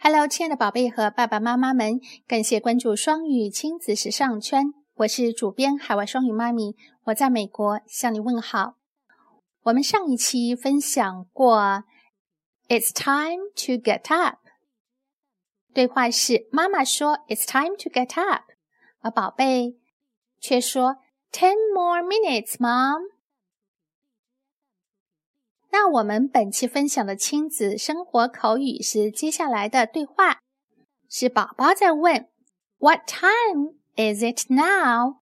Hello，亲爱的宝贝和爸爸妈妈们，感谢关注双语亲子时尚圈，我是主编海外双语妈咪，我在美国向你问好。我们上一期分享过，It's time to get up。对话是妈妈说 It's time to get up，而宝贝却说 Ten more minutes，Mom。那我们本期分享的亲子生活口语是接下来的对话，是宝宝在问：What time is it now?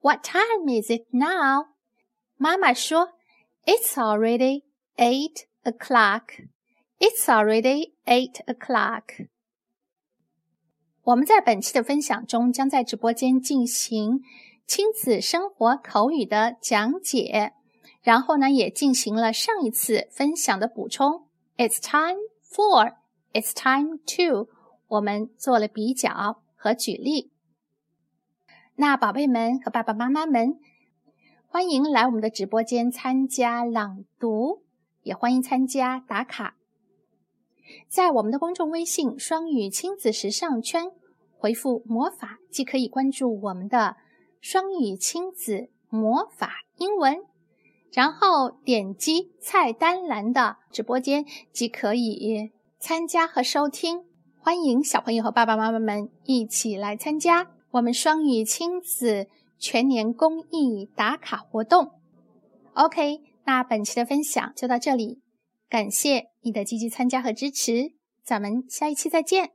What time is it now? 妈妈说：It's already eight o'clock. It's already eight o'clock. 我们在本期的分享中将在直播间进行亲子生活口语的讲解。然后呢，也进行了上一次分享的补充。It's time for, it's time to，我们做了比较和举例。那宝贝们和爸爸妈妈们，欢迎来我们的直播间参加朗读，也欢迎参加打卡。在我们的公众微信“双语亲子时尚圈”回复“魔法”，即可以关注我们的“双语亲子魔法英文”。然后点击菜单栏的直播间即可以参加和收听。欢迎小朋友和爸爸妈妈们一起来参加我们双语亲子全年公益打卡活动。OK，那本期的分享就到这里，感谢你的积极参加和支持，咱们下一期再见。